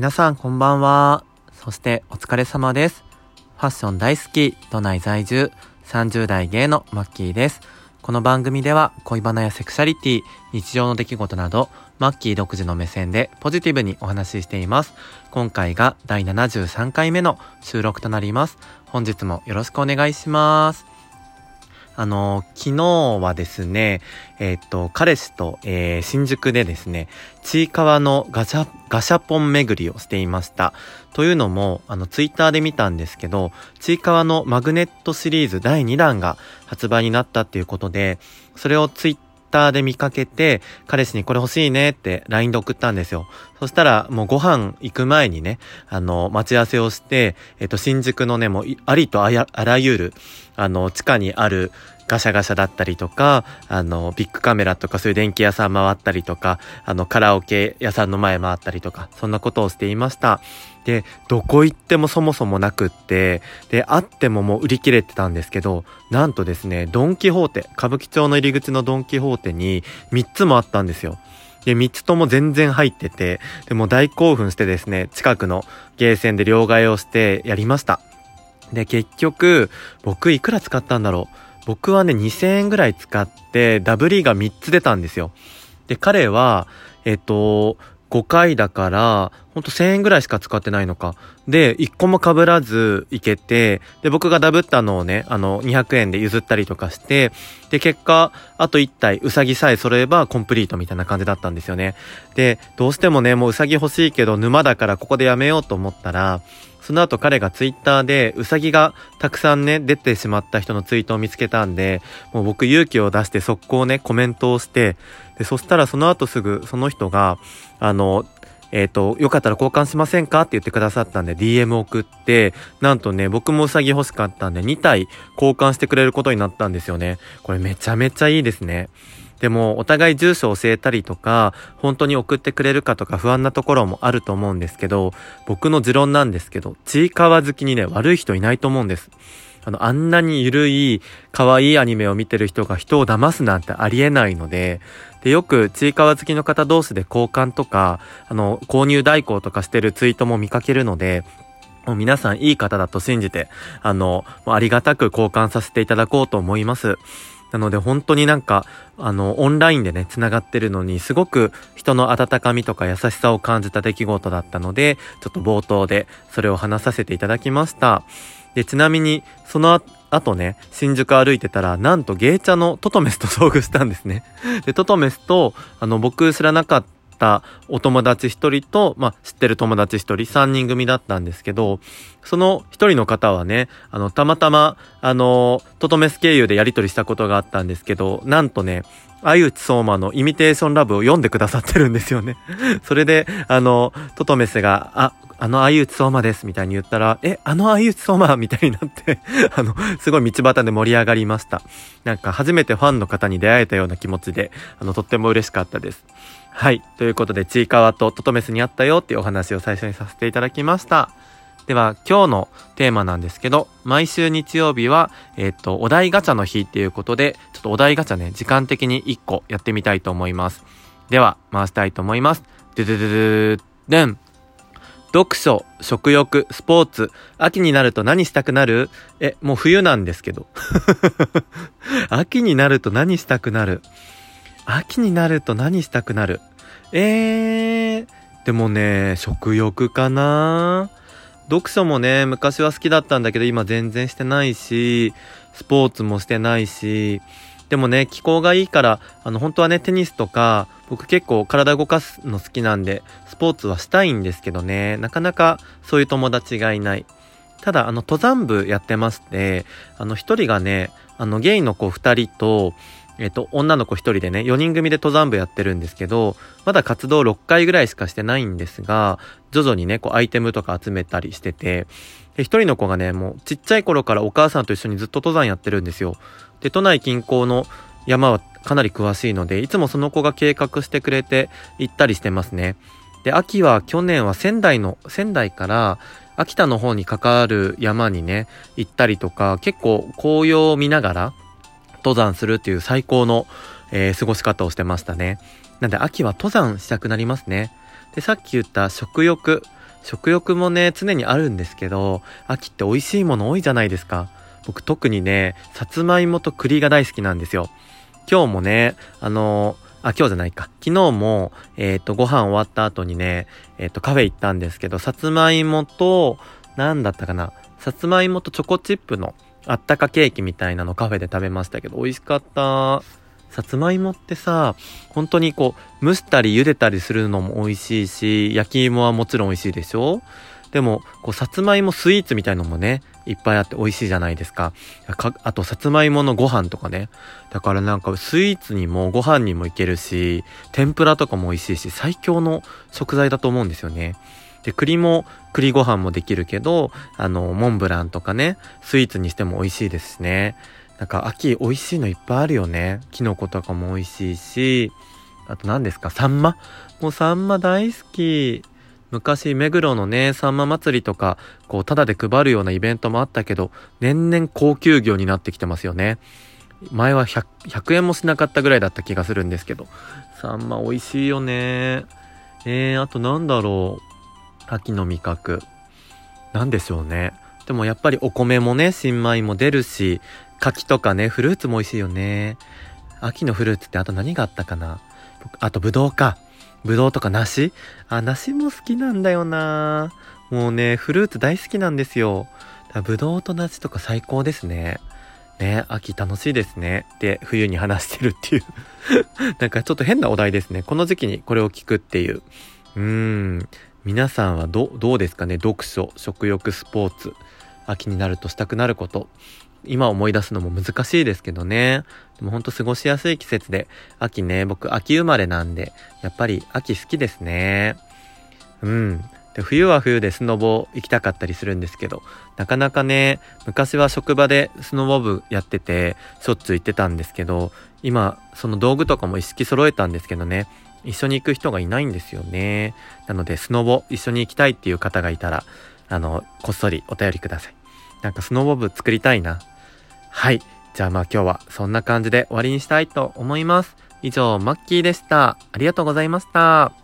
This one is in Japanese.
皆さんこんばんは。そしてお疲れ様です。ファッション大好き、都内在住、30代芸のマッキーです。この番組では恋バナやセクシャリティ、日常の出来事など、マッキー独自の目線でポジティブにお話ししています。今回が第73回目の収録となります。本日もよろしくお願いします。あの、昨日はですね、えっ、と、彼氏と、えー、新宿でですね、ちいかわのガチャ、ガシャポン巡りをしていました。というのも、あの、ツイッターで見たんですけど、ちいかわのマグネットシリーズ第2弾が発売になったっていうことで、それをツイッターで見かけて、彼氏にこれ欲しいねって LINE で送ったんですよ。そしたら、もうご飯行く前にね、あの、待ち合わせをして、えっと、新宿のね、もう、ありとあらゆる、あの、地下にある、ガシャガシャだったりとか、あの、ビッグカメラとかそういう電気屋さん回ったりとか、あの、カラオケ屋さんの前回ったりとか、そんなことをしていました。で、どこ行ってもそもそもなくって、で、あってももう売り切れてたんですけど、なんとですね、ドンキホーテ、歌舞伎町の入り口のドンキホーテに3つもあったんですよ。で、3つとも全然入ってて、でも大興奮してですね、近くのゲーセンで両替をしてやりました。で、結局、僕いくら使ったんだろう。僕はね、2000円ぐらい使って、ダブリーが3つ出たんですよ。で、彼は、えっと、5回だから、ほんと1000円ぐらいしか使ってないのか。で、1個も被らずいけて、で、僕がダブったのをね、あの、200円で譲ったりとかして、で、結果、あと1体、うさぎさえ揃えばコンプリートみたいな感じだったんですよね。で、どうしてもね、もううさぎ欲しいけど、沼だからここでやめようと思ったら、その後彼がツイッターでうさぎがたくさんね、出てしまった人のツイートを見つけたんで、もう僕勇気を出して速攻ね、コメントをして、で、そしたらその後すぐその人が、あの、えっ、ー、と、よかったら交換しませんかって言ってくださったんで DM 送って、なんとね、僕もうさぎ欲しかったんで2体交換してくれることになったんですよね。これめちゃめちゃいいですね。でも、お互い住所を教えたりとか、本当に送ってくれるかとか不安なところもあると思うんですけど、僕の持論なんですけど、ちいかわ好きにね、悪い人いないと思うんです。あの、あんなにゆるい、可愛いアニメを見てる人が人を騙すなんてありえないので、で、よく、ちいかわ好きの方同士で交換とか、あの、購入代行とかしてるツイートも見かけるので、もう皆さんいい方だと信じて、あの、ありがたく交換させていただこうと思います。なので本当になんか、あの、オンラインでね、繋がってるのに、すごく人の温かみとか優しさを感じた出来事だったので、ちょっと冒頭でそれを話させていただきました。で、ちなみに、その後ね、新宿歩いてたら、なんと芸茶のトトメスと遭遇したんですね。で、トトメスと、あの、僕知らなかったたお友達一人と、まあ、知ってる友達一人、三人組だったんですけど、その一人の方はね、あの、たまたま、あの、トトメス経由でやり取りしたことがあったんですけど、なんとね、相内相馬のイミテーションラブを読んでくださってるんですよね。それで、あの、トトメスが、あ、あの相内相馬ですみたいに言ったら、え、あの相内相馬みたいになって あの、すごい道端で盛り上がりました。なんか初めてファンの方に出会えたような気持ちで、あの、とっても嬉しかったです。はい。ということで、ちいかわとトトメスに会ったよっていうお話を最初にさせていただきました。では、今日のテーマなんですけど、毎週日曜日は、えっ、と、お題ガチャの日っていうことで、ちょっとお題ガチャね、時間的に1個やってみたいと思います。では、回したいと思います。でででででん。読書、食欲、スポーツ。秋になると何したくなるえ、もう冬なんですけど。秋になると何したくなる秋になると何したくなる？えー、でもね、食欲かな。読書もね、昔は好きだったんだけど、今全然してないし、スポーツもしてないし、でもね、気候がいいから、あの、本当はね、テニスとか、僕結構体動かすの好きなんで、スポーツはしたいんですけどね、なかなかそういう友達がいない。ただ、あの、登山部やってまして、あの、一人がね、あの、ゲイの子二人と、えっと、女の子一人でね、4人組で登山部やってるんですけど、まだ活動6回ぐらいしかしてないんですが、徐々にね、こうアイテムとか集めたりしてて、で、一人の子がね、もうちっちゃい頃からお母さんと一緒にずっと登山やってるんですよ。で、都内近郊の山はかなり詳しいので、いつもその子が計画してくれて行ったりしてますね。で、秋は去年は仙台の、仙台から秋田の方に関わる山にね、行ったりとか、結構紅葉を見ながら、登山するっていう最高の、えー、過ごし方をしてましたね。なんで秋は登山したくなりますね。で、さっき言った食欲。食欲もね、常にあるんですけど、秋って美味しいもの多いじゃないですか。僕特にね、さつまいもと栗が大好きなんですよ。今日もね、あのあ、今日じゃないか。昨日も、えっ、ー、と、ご飯終わった後にね、えっ、ー、と、カフェ行ったんですけど、さつまいもと、なんだったかな。さつまいもとチョコチップのあったかケーキみたいなのカフェで食べましたけど、美味しかった。さつまいもってさ、本当にこう、蒸したり茹でたりするのも美味しいし、焼き芋はもちろん美味しいでしょ？でも、こう、さつまいもスイーツみたいのもね、いっぱいあって美味しいじゃないですか。かあと、さつまいものご飯とかね。だからなんか、スイーツにもご飯にもいけるし、天ぷらとかも美味しいし、最強の食材だと思うんですよね。で、栗も、栗ご飯もできるけど、あの、モンブランとかね、スイーツにしても美味しいですしね。なんか秋美味しいのいっぱいあるよね。キノコとかも美味しいし、あと何ですか？サンマ？もうサンマ大好き。昔、目黒のね、サンマ祭りとか、こう、ただで配るようなイベントもあったけど、年々高級魚になってきてますよね。前は 100, 100円もしなかったぐらいだった気がするんですけど、サンマ美味しいよね。えー、あとなんだろう。秋の味覚。なんでしょうね。でもやっぱりお米もね、新米も出るし、柿とかね、フルーツも美味しいよね。秋のフルーツってあと何があったかなあとブドウか。ブドウとか梨あ、梨も好きなんだよなもうね、フルーツ大好きなんですよ。ブドウと梨とか最高ですね。ね、秋楽しいですね。って冬に話してるっていう なんかちょっと変なお題ですね。この時期にこれを聞くっていう。うーん。皆さんはど、どうですかね？読書、食欲、スポーツ。秋になるとしたくなること。今思い出すのも難しいですけどね。でもほんと過ごしやすい季節で、秋ね、僕秋生まれなんで、やっぱり秋好きですね。うん。で冬は冬でスノボ行きたかったりするんですけど、なかなかね、昔は職場でスノボ部やってて、しょっちゅう行ってたんですけど、今、その道具とかも一式揃えたんですけどね、一緒に行く人がいないんですよね。なので、スノボ一緒に行きたいっていう方がいたら、あの、こっそりお便りください。なんかスノボ部作りたいな。はい。じゃあまあ今日はそんな感じで終わりにしたいと思います。以上、マッキーでした。ありがとうございました。